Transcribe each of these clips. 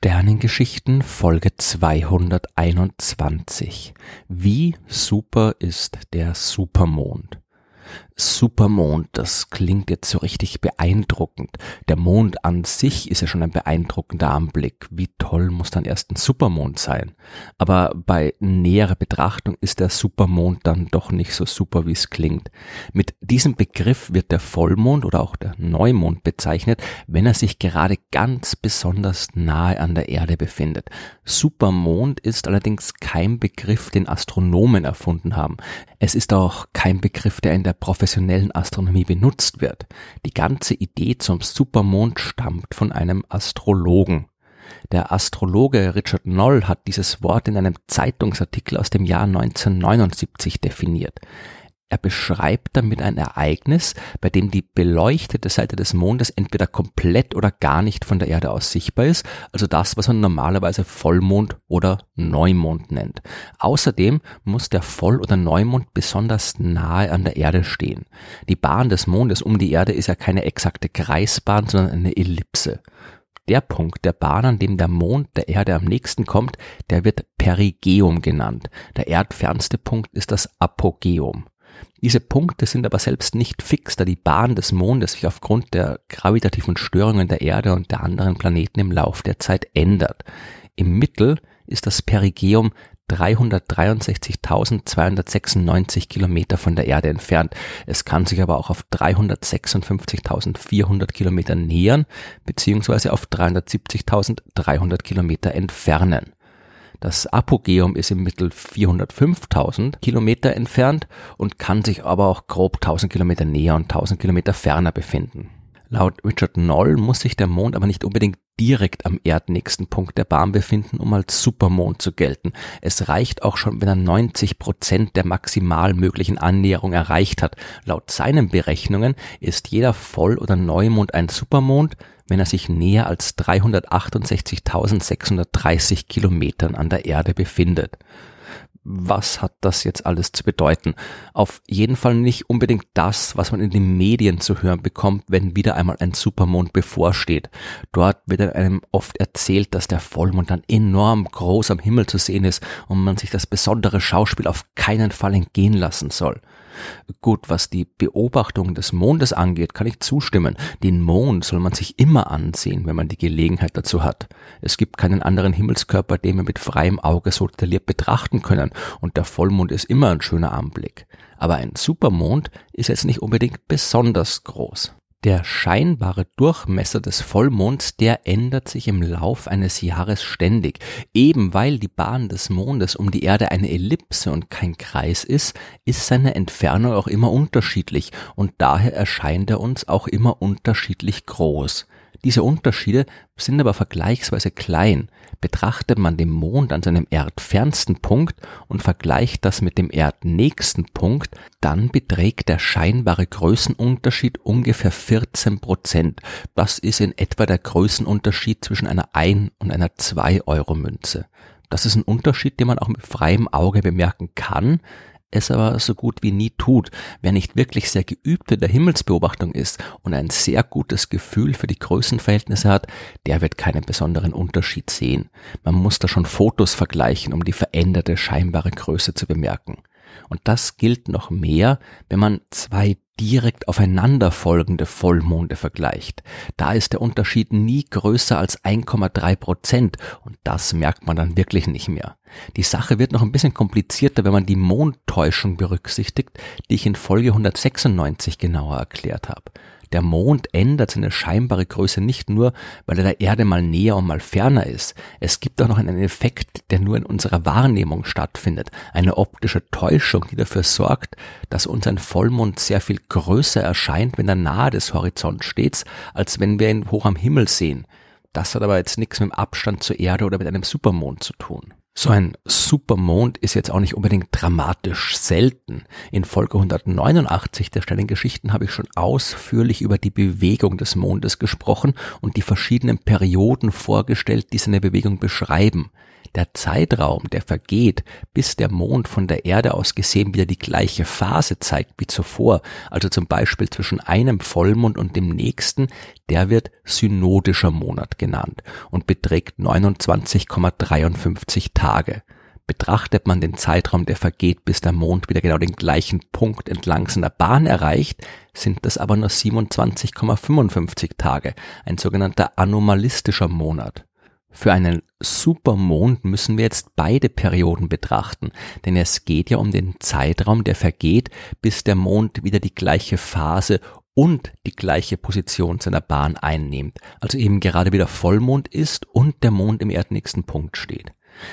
Sternengeschichten Folge 221. Wie super ist der Supermond? Supermond, das klingt jetzt so richtig beeindruckend. Der Mond an sich ist ja schon ein beeindruckender Anblick. Wie toll muss dann erst ein Supermond sein? Aber bei näherer Betrachtung ist der Supermond dann doch nicht so super, wie es klingt. Mit diesem Begriff wird der Vollmond oder auch der Neumond bezeichnet, wenn er sich gerade ganz besonders nahe an der Erde befindet. Supermond ist allerdings kein Begriff, den Astronomen erfunden haben. Es ist auch kein Begriff, der in der professionellen Astronomie benutzt wird. Die ganze Idee zum Supermond stammt von einem Astrologen. Der Astrologe Richard Noll hat dieses Wort in einem Zeitungsartikel aus dem Jahr 1979 definiert. Er beschreibt damit ein Ereignis, bei dem die beleuchtete Seite des Mondes entweder komplett oder gar nicht von der Erde aus sichtbar ist, also das, was man normalerweise Vollmond oder Neumond nennt. Außerdem muss der Voll- oder Neumond besonders nahe an der Erde stehen. Die Bahn des Mondes um die Erde ist ja keine exakte Kreisbahn, sondern eine Ellipse. Der Punkt der Bahn, an dem der Mond der Erde am nächsten kommt, der wird Perigeum genannt. Der erdfernste Punkt ist das Apogeum. Diese Punkte sind aber selbst nicht fix, da die Bahn des Mondes sich aufgrund der gravitativen Störungen der Erde und der anderen Planeten im Lauf der Zeit ändert. Im Mittel ist das Perigeum 363.296 Kilometer von der Erde entfernt. Es kann sich aber auch auf 356.400 Kilometer nähern, beziehungsweise auf 370.300 Kilometer entfernen. Das Apogeum ist im Mittel 405.000 Kilometer entfernt und kann sich aber auch grob 1000 Kilometer näher und 1000 Kilometer ferner befinden. Laut Richard Noll muss sich der Mond aber nicht unbedingt direkt am erdnächsten Punkt der Bahn befinden, um als Supermond zu gelten. Es reicht auch schon, wenn er 90 Prozent der maximal möglichen Annäherung erreicht hat. Laut seinen Berechnungen ist jeder Voll- oder Neumond ein Supermond, wenn er sich näher als 368.630 Kilometern an der Erde befindet. Was hat das jetzt alles zu bedeuten? Auf jeden Fall nicht unbedingt das, was man in den Medien zu hören bekommt, wenn wieder einmal ein Supermond bevorsteht. Dort wird einem oft erzählt, dass der Vollmond dann enorm groß am Himmel zu sehen ist und man sich das besondere Schauspiel auf keinen Fall entgehen lassen soll. Gut, was die Beobachtung des Mondes angeht, kann ich zustimmen. Den Mond soll man sich immer ansehen, wenn man die Gelegenheit dazu hat. Es gibt keinen anderen Himmelskörper, den wir mit freiem Auge so detailliert betrachten können, und der Vollmond ist immer ein schöner Anblick. Aber ein Supermond ist jetzt nicht unbedingt besonders groß. Der scheinbare Durchmesser des Vollmonds, der ändert sich im Lauf eines Jahres ständig. Eben weil die Bahn des Mondes um die Erde eine Ellipse und kein Kreis ist, ist seine Entfernung auch immer unterschiedlich und daher erscheint er uns auch immer unterschiedlich groß. Diese Unterschiede sind aber vergleichsweise klein. Betrachtet man den Mond an seinem erdfernsten Punkt und vergleicht das mit dem erdnächsten Punkt, dann beträgt der scheinbare Größenunterschied ungefähr 14 Prozent. Das ist in etwa der Größenunterschied zwischen einer 1 und einer 2 Euro Münze. Das ist ein Unterschied, den man auch mit freiem Auge bemerken kann, es aber so gut wie nie tut. Wer nicht wirklich sehr geübt in der Himmelsbeobachtung ist und ein sehr gutes Gefühl für die Größenverhältnisse hat, der wird keinen besonderen Unterschied sehen. Man muss da schon Fotos vergleichen, um die veränderte scheinbare Größe zu bemerken. Und das gilt noch mehr, wenn man zwei direkt aufeinanderfolgende Vollmonde vergleicht. Da ist der Unterschied nie größer als 1,3 Prozent und das merkt man dann wirklich nicht mehr. Die Sache wird noch ein bisschen komplizierter, wenn man die Mondtäuschung berücksichtigt, die ich in Folge 196 genauer erklärt habe. Der Mond ändert seine scheinbare Größe nicht nur, weil er der Erde mal näher und mal ferner ist. Es gibt auch noch einen Effekt, der nur in unserer Wahrnehmung stattfindet. Eine optische Täuschung, die dafür sorgt, dass uns ein Vollmond sehr viel größer erscheint, wenn er nahe des Horizonts steht, als wenn wir ihn hoch am Himmel sehen. Das hat aber jetzt nichts mit dem Abstand zur Erde oder mit einem Supermond zu tun. So ein Supermond ist jetzt auch nicht unbedingt dramatisch selten. In Folge 189 der Sternengeschichten habe ich schon ausführlich über die Bewegung des Mondes gesprochen und die verschiedenen Perioden vorgestellt, die seine Bewegung beschreiben. Der Zeitraum, der vergeht, bis der Mond von der Erde aus gesehen wieder die gleiche Phase zeigt wie zuvor, also zum Beispiel zwischen einem Vollmond und dem nächsten, der wird synodischer Monat genannt und beträgt 29,53 Tage. Betrachtet man den Zeitraum, der vergeht, bis der Mond wieder genau den gleichen Punkt entlang seiner Bahn erreicht, sind das aber nur 27,55 Tage, ein sogenannter anomalistischer Monat. Für einen Supermond müssen wir jetzt beide Perioden betrachten, denn es geht ja um den Zeitraum, der vergeht, bis der Mond wieder die gleiche Phase und die gleiche Position seiner Bahn einnimmt, also eben gerade wieder Vollmond ist und der Mond im erdnächsten Punkt steht.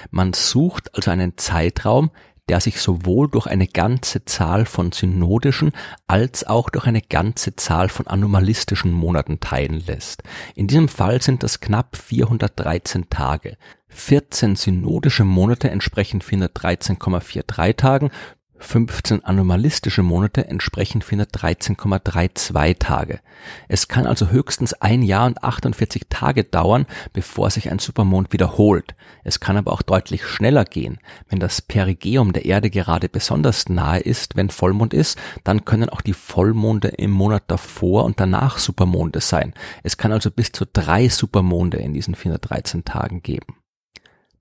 Man sucht also einen Zeitraum, der sich sowohl durch eine ganze Zahl von synodischen als auch durch eine ganze Zahl von anomalistischen Monaten teilen lässt. In diesem Fall sind das knapp 413 Tage. 14 synodische Monate entsprechen 413,43 Tagen 15 anomalistische Monate entsprechen 413,32 Tage. Es kann also höchstens ein Jahr und 48 Tage dauern, bevor sich ein Supermond wiederholt. Es kann aber auch deutlich schneller gehen. Wenn das Perigeum der Erde gerade besonders nahe ist, wenn Vollmond ist, dann können auch die Vollmonde im Monat davor und danach Supermonde sein. Es kann also bis zu drei Supermonde in diesen 413 Tagen geben.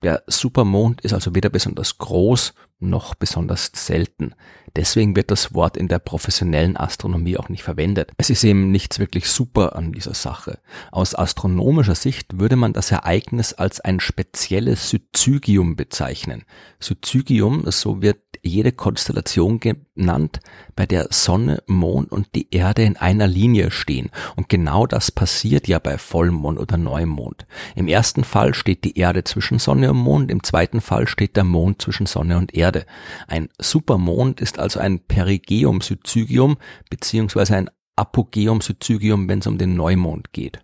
Der Supermond ist also weder besonders groß noch besonders selten. Deswegen wird das Wort in der professionellen Astronomie auch nicht verwendet. Es ist eben nichts wirklich super an dieser Sache. Aus astronomischer Sicht würde man das Ereignis als ein spezielles Syzygium bezeichnen. Syzygium, so wird jede Konstellation genannt, bei der Sonne, Mond und die Erde in einer Linie stehen. Und genau das passiert ja bei Vollmond oder Neumond. Im ersten Fall steht die Erde zwischen Sonne und Mond, im zweiten Fall steht der Mond zwischen Sonne und Erde. Ein Supermond ist also ein Perigeum-Syzygium beziehungsweise ein Apogeum-Syzygium, wenn es um den Neumond geht.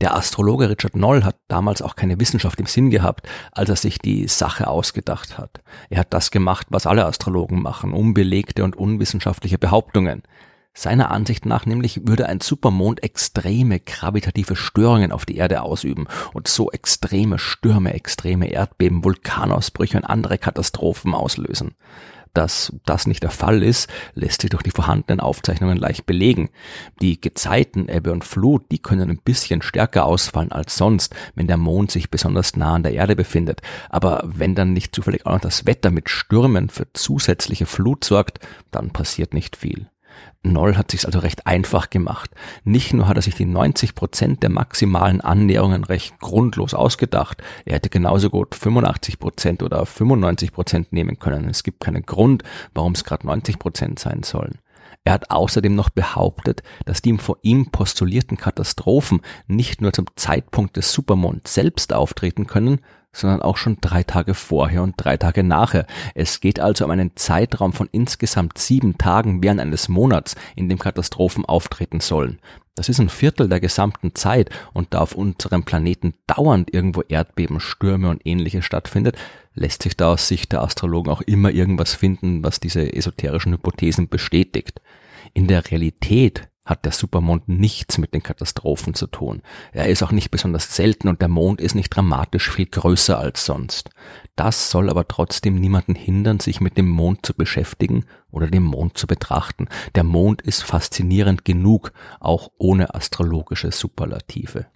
Der Astrologe Richard Noll hat damals auch keine Wissenschaft im Sinn gehabt, als er sich die Sache ausgedacht hat. Er hat das gemacht, was alle Astrologen machen, unbelegte und unwissenschaftliche Behauptungen. Seiner Ansicht nach nämlich würde ein Supermond extreme gravitative Störungen auf die Erde ausüben und so extreme Stürme, extreme Erdbeben, Vulkanausbrüche und andere Katastrophen auslösen. Dass das nicht der Fall ist, lässt sich durch die vorhandenen Aufzeichnungen leicht belegen. Die Gezeiten, Ebbe und Flut, die können ein bisschen stärker ausfallen als sonst, wenn der Mond sich besonders nah an der Erde befindet. Aber wenn dann nicht zufällig auch noch das Wetter mit Stürmen für zusätzliche Flut sorgt, dann passiert nicht viel. Noll hat sich also recht einfach gemacht. Nicht nur hat er sich die 90 Prozent der maximalen Annäherungen recht grundlos ausgedacht, er hätte genauso gut 85 Prozent oder 95 Prozent nehmen können. Es gibt keinen Grund, warum es gerade 90 Prozent sein sollen. Er hat außerdem noch behauptet, dass die vor ihm postulierten Katastrophen nicht nur zum Zeitpunkt des Supermonds selbst auftreten können, sondern auch schon drei Tage vorher und drei Tage nachher. Es geht also um einen Zeitraum von insgesamt sieben Tagen während eines Monats, in dem Katastrophen auftreten sollen. Das ist ein Viertel der gesamten Zeit und da auf unserem Planeten dauernd irgendwo Erdbeben, Stürme und ähnliches stattfindet, lässt sich da aus Sicht der Astrologen auch immer irgendwas finden, was diese esoterischen Hypothesen bestätigt. In der Realität hat der Supermond nichts mit den Katastrophen zu tun. Er ist auch nicht besonders selten und der Mond ist nicht dramatisch viel größer als sonst. Das soll aber trotzdem niemanden hindern, sich mit dem Mond zu beschäftigen oder den Mond zu betrachten. Der Mond ist faszinierend genug, auch ohne astrologische Superlative.